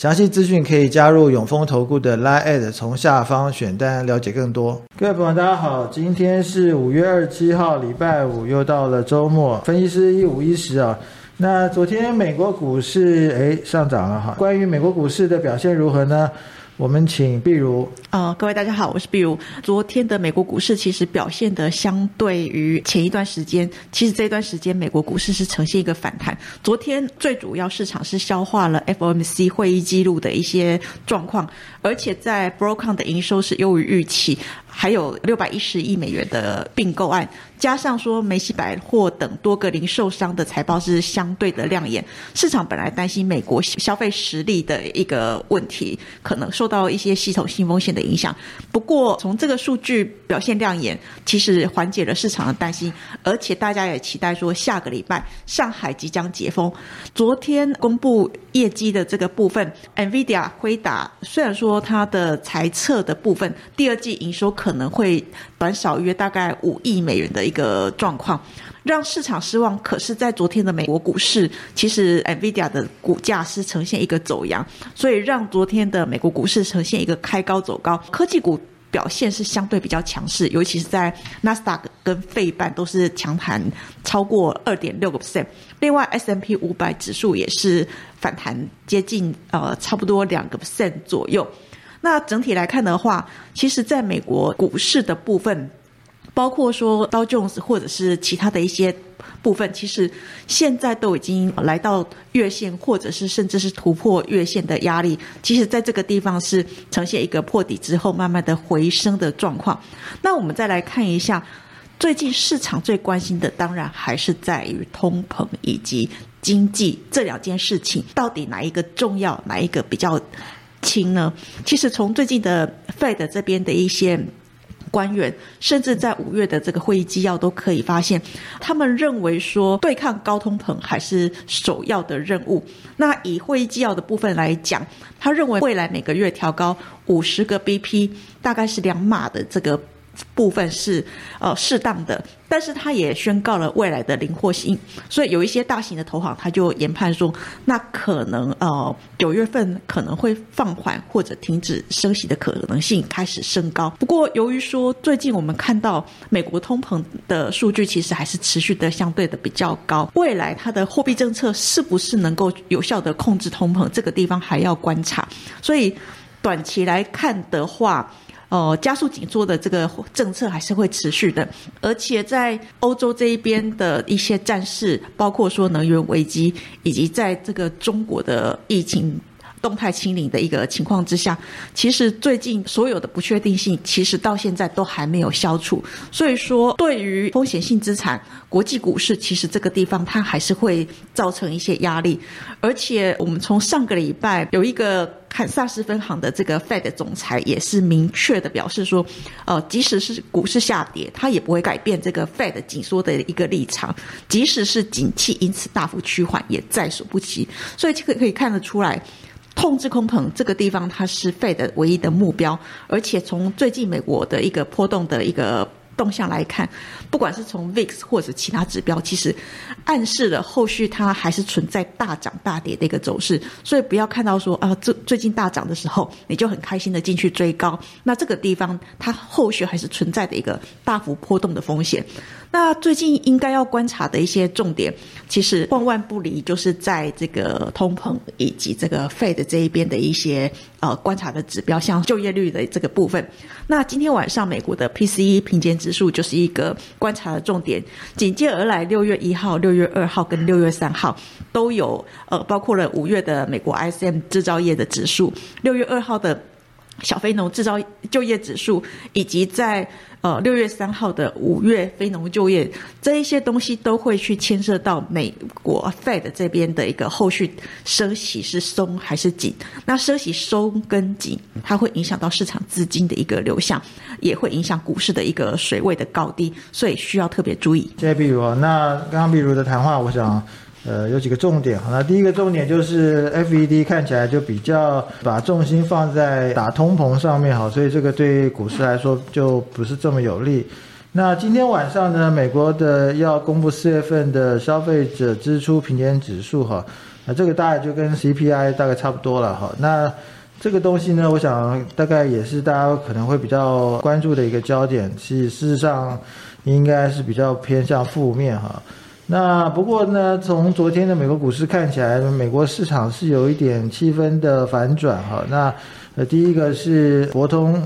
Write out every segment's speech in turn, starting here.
详细资讯可以加入永丰投顾的 Line，从下方选单了解更多。各位朋友，大家好，今天是五月二十七号，礼拜五，又到了周末。分析师一五一十啊，那昨天美国股市诶上涨了哈。关于美国股市的表现如何呢？我们请碧如。呃，各位大家好，我是碧如。昨天的美国股市其实表现的相对于前一段时间，其实这段时间美国股市是呈现一个反弹。昨天最主要市场是消化了 FOMC 会议记录的一些状况，而且在 broken 的营收是优于预期。还有六百一十亿美元的并购案，加上说梅西百货等多个零售商的财报是相对的亮眼，市场本来担心美国消费实力的一个问题，可能受到一些系统性风险的影响。不过从这个数据表现亮眼，其实缓解了市场的担心，而且大家也期待说下个礼拜上海即将解封。昨天公布业绩的这个部分，NVIDIA 回答虽然说它的财测的部分第二季营收。可能会短少约大概五亿美元的一个状况，让市场失望。可是，在昨天的美国股市，其实 Nvidia 的股价是呈现一个走阳，所以让昨天的美国股市呈现一个开高走高。科技股表现是相对比较强势，尤其是在纳斯达克跟费半都是强弹超过二点六个 percent。另外，S M P 五百指数也是反弹接近呃差不多两个 percent 左右。那整体来看的话，其实在美国股市的部分，包括说刀 Jones 或者是其他的一些部分，其实现在都已经来到月线，或者是甚至是突破月线的压力。其实，在这个地方是呈现一个破底之后慢慢的回升的状况。那我们再来看一下，最近市场最关心的，当然还是在于通膨以及经济这两件事情，到底哪一个重要，哪一个比较？轻呢？其实从最近的 Fed 这边的一些官员，甚至在五月的这个会议纪要都可以发现，他们认为说对抗高通膨还是首要的任务。那以会议纪要的部分来讲，他认为未来每个月调高五十个 BP，大概是两码的这个。部分是呃适当的，但是他也宣告了未来的灵活性，所以有一些大型的投行他就研判说，那可能呃九月份可能会放缓或者停止升息的可能性开始升高。不过由于说最近我们看到美国通膨的数据其实还是持续的相对的比较高，未来它的货币政策是不是能够有效的控制通膨，这个地方还要观察。所以短期来看的话。哦，加速紧缩的这个政策还是会持续的，而且在欧洲这一边的一些战事，包括说能源危机，以及在这个中国的疫情。动态清零的一个情况之下，其实最近所有的不确定性，其实到现在都还没有消除。所以说，对于风险性资产、国际股市，其实这个地方它还是会造成一些压力。而且，我们从上个礼拜有一个看萨斯分行的这个 Fed 总裁也是明确的表示说，呃，即使是股市下跌，它也不会改变这个 Fed 紧缩的一个立场。即使是景气因此大幅趋缓，也在所不惜。所以，这个可以看得出来。控制空膨这个地方，它是费的唯一的目标，而且从最近美国的一个波动的一个。动向来看，不管是从 VIX 或者其他指标，其实暗示了后续它还是存在大涨大跌的一个走势。所以不要看到说啊，最最近大涨的时候，你就很开心的进去追高。那这个地方它后续还是存在的一个大幅波动的风险。那最近应该要观察的一些重点，其实万万不离就是在这个通膨以及这个 Fed 这一边的一些呃观察的指标，像就业率的这个部分。那今天晚上美国的 PCE 平减指数就是一个观察的重点，紧接而来，六月一号、六月月二号跟六月三号都有，呃，包括了五月的美国 ISM 制造业的指数，六月二号的小非农制造就业指数，以及在。呃，六月三号的五月非农就业这一些东西都会去牵涉到美国 Fed 这边的一个后续升息是松还是紧？那升息松跟紧，它会影响到市场资金的一个流向，也会影响股市的一个水位的高低，所以需要特别注意。谢谢碧如，那刚刚比如的谈话，我想呃，有几个重点。好，那第一个重点就是 FED 看起来就比较把重心放在打通膨上面，好，所以这个对股市来说就不是这么有利。那今天晚上呢，美国的要公布四月份的消费者支出平均指数，哈，那这个大概就跟 CPI 大概差不多了，哈。那这个东西呢，我想大概也是大家可能会比较关注的一个焦点，其事实上应该是比较偏向负面，哈。那不过呢，从昨天的美国股市看起来，美国市场是有一点气氛的反转哈。那呃，第一个是博通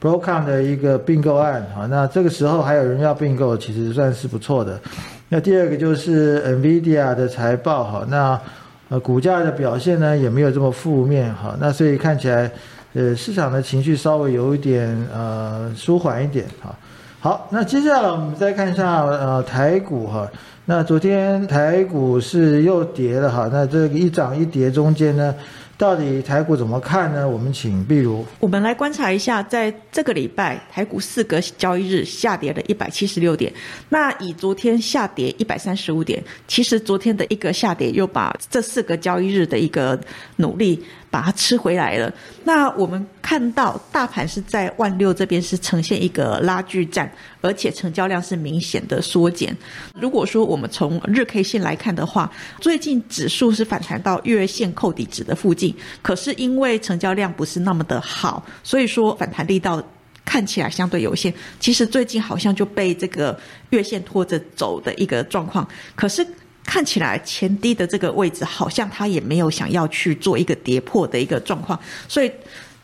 Broadcom 的一个并购案哈，那这个时候还有人要并购，其实算是不错的。那第二个就是 NVIDIA 的财报哈，那呃股价的表现呢也没有这么负面哈。那所以看起来呃市场的情绪稍微有一点呃舒缓一点哈。好，那接下来我们再看一下呃台股哈。那昨天台股是又跌了哈，那这个一涨一跌中间呢，到底台股怎么看呢？我们请碧如，我们来观察一下，在这个礼拜台股四个交易日下跌了一百七十六点，那以昨天下跌一百三十五点，其实昨天的一个下跌又把这四个交易日的一个努力。把它吃回来了。那我们看到大盘是在万六这边是呈现一个拉锯战，而且成交量是明显的缩减。如果说我们从日 K 线来看的话，最近指数是反弹到月线扣底值的附近，可是因为成交量不是那么的好，所以说反弹力道看起来相对有限。其实最近好像就被这个月线拖着走的一个状况，可是。看起来前低的这个位置，好像它也没有想要去做一个跌破的一个状况，所以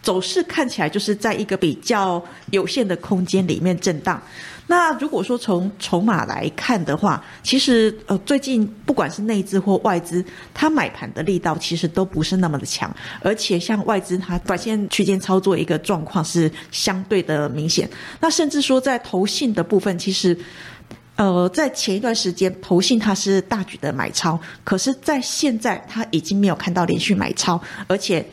走势看起来就是在一个比较有限的空间里面震荡。那如果说从筹码来看的话，其实呃最近不管是内资或外资，它买盘的力道其实都不是那么的强，而且像外资它短线区间操作一个状况是相对的明显。那甚至说在投信的部分，其实。呃，在前一段时间，投信它是大举的买超，可是，在现在，它已经没有看到连续买超，而且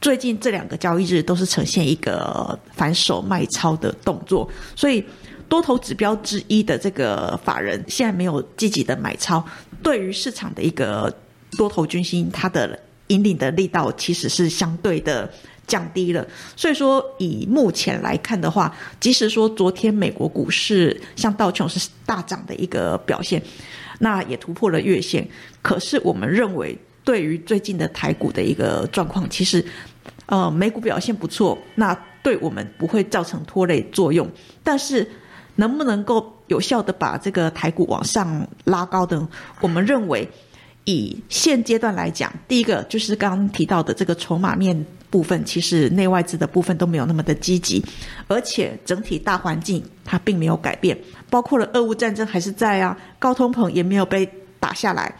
最近这两个交易日都是呈现一个反手卖超的动作，所以多头指标之一的这个法人现在没有积极的买超，对于市场的一个多头军心，它的引领的力道其实是相对的。降低了，所以说以目前来看的话，即使说昨天美国股市像道琼是大涨的一个表现，那也突破了月线，可是我们认为对于最近的台股的一个状况，其实呃美股表现不错，那对我们不会造成拖累作用，但是能不能够有效的把这个台股往上拉高的，我们认为以现阶段来讲，第一个就是刚刚提到的这个筹码面。部分其实内外资的部分都没有那么的积极，而且整体大环境它并没有改变，包括了俄乌战争还是在啊，高通膨也没有被打下来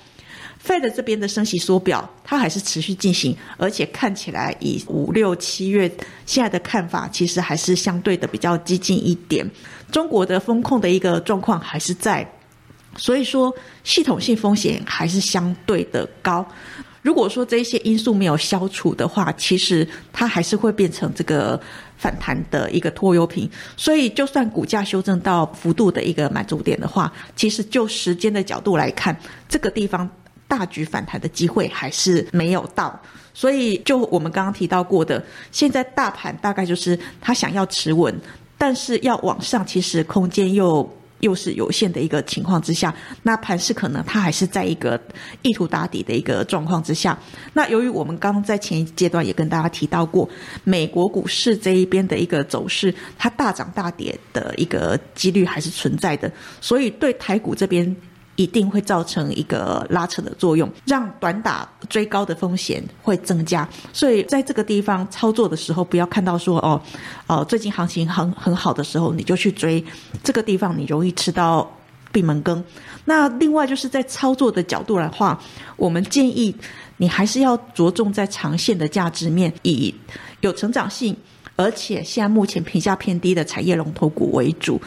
，Fed 这边的升息缩表它还是持续进行，而且看起来以五六七月现在的看法，其实还是相对的比较激进一点。中国的风控的一个状况还是在，所以说系统性风险还是相对的高。如果说这些因素没有消除的话，其实它还是会变成这个反弹的一个拖油瓶。所以，就算股价修正到幅度的一个满足点的话，其实就时间的角度来看，这个地方大举反弹的机会还是没有到。所以，就我们刚刚提到过的，现在大盘大概就是它想要持稳，但是要往上，其实空间又。又是有限的一个情况之下，那盘势可能它还是在一个意图打底的一个状况之下。那由于我们刚刚在前一阶段也跟大家提到过，美国股市这一边的一个走势，它大涨大跌的一个几率还是存在的，所以对台股这边。一定会造成一个拉扯的作用，让短打追高的风险会增加。所以在这个地方操作的时候，不要看到说哦，哦，最近行情很很好的时候，你就去追这个地方，你容易吃到闭门羹。那另外就是在操作的角度来话，我们建议你还是要着重在长线的价值面，以有成长性，而且现在目前评价偏低的产业龙头股为主。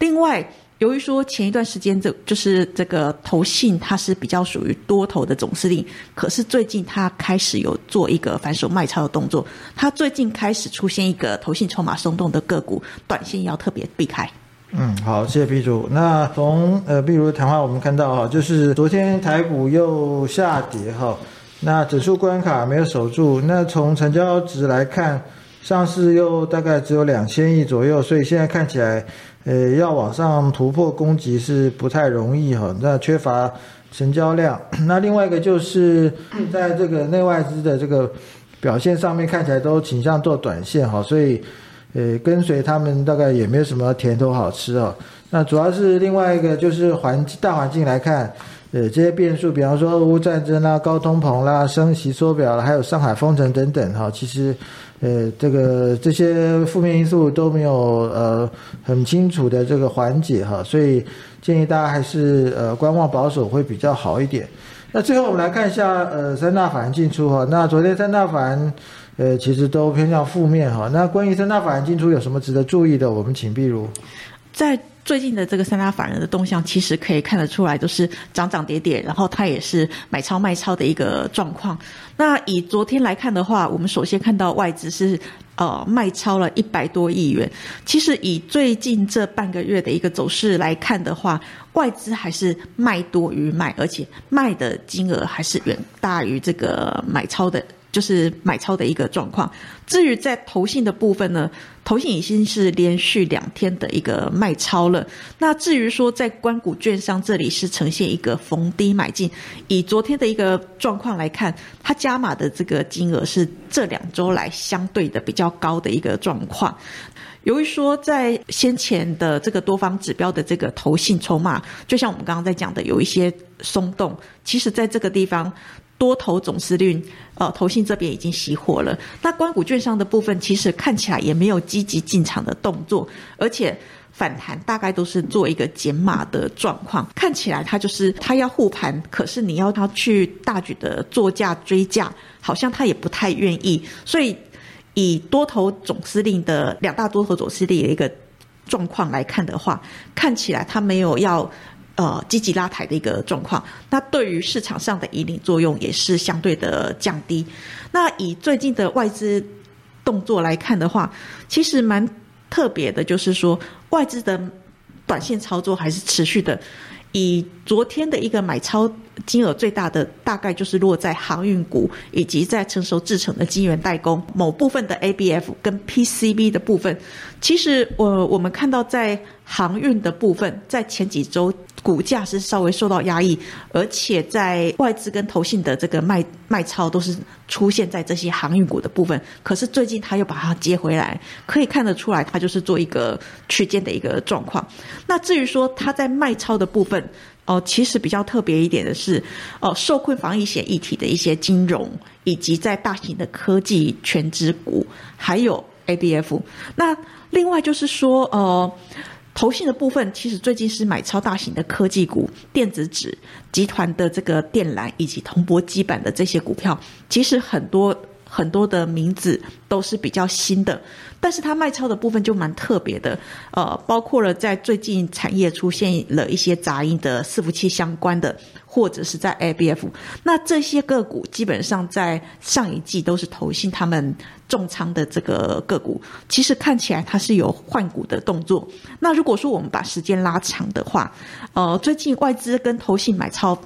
另外。由于说前一段时间这就是这个投信，它是比较属于多头的总司令，可是最近它开始有做一个反手卖超的动作，它最近开始出现一个投信筹码松动的个股，短线要特别避开。嗯，好，谢谢 B 主。那从呃，比如谈话我们看到哈，就是昨天台股又下跌哈，那指数关卡没有守住。那从成交值来看，上市又大概只有两千亿左右，所以现在看起来，呃，要往上突破攻击是不太容易哈。那缺乏成交量。那另外一个就是在这个内外资的这个表现上面看起来都倾向做短线哈，所以。呃，跟随他们大概也没有什么甜头好吃哦。那主要是另外一个就是环大环境来看，呃，这些变数，比方说俄乌战争啦、高通膨啦、升息缩表了，还有上海封城等等哈，其实，呃，这个这些负面因素都没有呃很清楚的这个缓解哈，所以建议大家还是呃观望保守会比较好一点。那最后我们来看一下呃三大法人进出哈，那昨天三大法人。呃，其实都偏向负面哈。那关于三大法人进出有什么值得注意的？我们请譬如，在最近的这个三大法人的动向，其实可以看得出来，都是涨涨跌跌，然后它也是买超卖超的一个状况。那以昨天来看的话，我们首先看到外资是呃卖超了一百多亿元。其实以最近这半个月的一个走势来看的话，外资还是卖多于卖，而且卖的金额还是远大于这个买超的。就是买超的一个状况。至于在投信的部分呢，投信已经是连续两天的一个卖超了。那至于说在关谷券商这里是呈现一个逢低买进，以昨天的一个状况来看，它加码的这个金额是这两周来相对的比较高的一个状况。由于说在先前的这个多方指标的这个投信筹码，就像我们刚刚在讲的有一些松动，其实在这个地方。多头总司令，呃，投信这边已经熄火了。那关谷券商的部分，其实看起来也没有积极进场的动作，而且反弹大概都是做一个减码的状况。看起来它就是它要护盘，可是你要它去大举的做价追价，好像它也不太愿意。所以以多头总司令的两大多头总司令的一个状况来看的话，看起来它没有要。呃，积极拉抬的一个状况，那对于市场上的引领作用也是相对的降低。那以最近的外资动作来看的话，其实蛮特别的，就是说外资的短线操作还是持续的。以昨天的一个买超金额最大的，大概就是落在航运股以及在成熟制成的晶圆代工某部分的 ABF 跟 PCB 的部分。其实我我们看到在航运的部分，在前几周。股价是稍微受到压抑，而且在外资跟投信的这个卖卖超都是出现在这些航运股的部分。可是最近他又把它接回来，可以看得出来，它就是做一个区间的一个状况。那至于说它在卖超的部分，哦，其实比较特别一点的是，哦，受困防疫险议题的一些金融，以及在大型的科技全职股，还有 ABF。那另外就是说，呃。投信的部分，其实最近是买超大型的科技股、电子纸集团的这个电缆以及铜箔基板的这些股票，其实很多很多的名字都是比较新的，但是它卖超的部分就蛮特别的，呃，包括了在最近产业出现了一些杂音的伺服器相关的。或者是在 ABF，那这些个股基本上在上一季都是投信他们重仓的这个个股，其实看起来它是有换股的动作。那如果说我们把时间拉长的话，呃，最近外资跟投信买超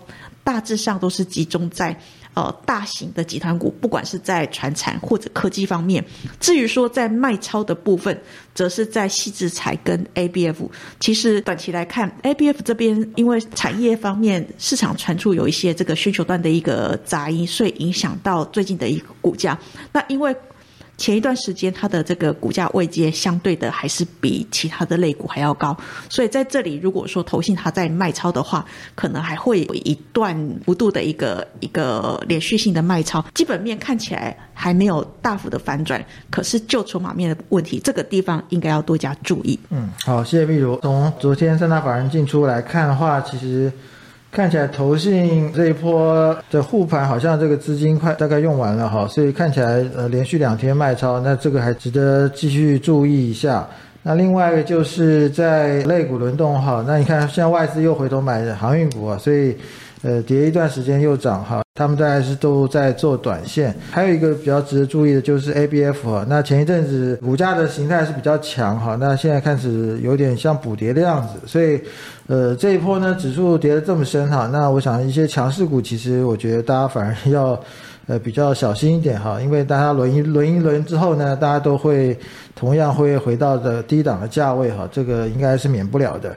大致上都是集中在。呃，大型的集团股，不管是在传产或者科技方面，至于说在卖超的部分，则是在细制材跟 ABF。其实短期来看，ABF 这边因为产业方面市场传出有一些这个需求端的一个杂音，所以影响到最近的一个股价。那因为。前一段时间，它的这个股价位阶相对的还是比其他的类股还要高，所以在这里，如果说投信它在卖超的话，可能还会有一段幅度的一个一个连续性的卖超。基本面看起来还没有大幅的反转，可是就筹码面的问题，这个地方应该要多加注意。嗯，好，谢谢碧如。从昨天三大法人进出来看的话，其实。看起来投信这一波的护盘好像这个资金快大概用完了哈，所以看起来呃连续两天卖超，那这个还值得继续注意一下。那另外一个就是在类股轮动哈，那你看现在外资又回头买航运股啊，所以呃跌一段时间又涨哈，他们大概是都在做短线。还有一个比较值得注意的就是 ABF 哈，那前一阵子股价的形态是比较强哈，那现在开始有点像补跌的样子，所以呃这一波呢指数跌得这么深哈，那我想一些强势股其实我觉得大家反而要。呃，比较小心一点哈，因为大家轮一轮一轮之后呢，大家都会同样会回到的低档的价位哈，这个应该是免不了的。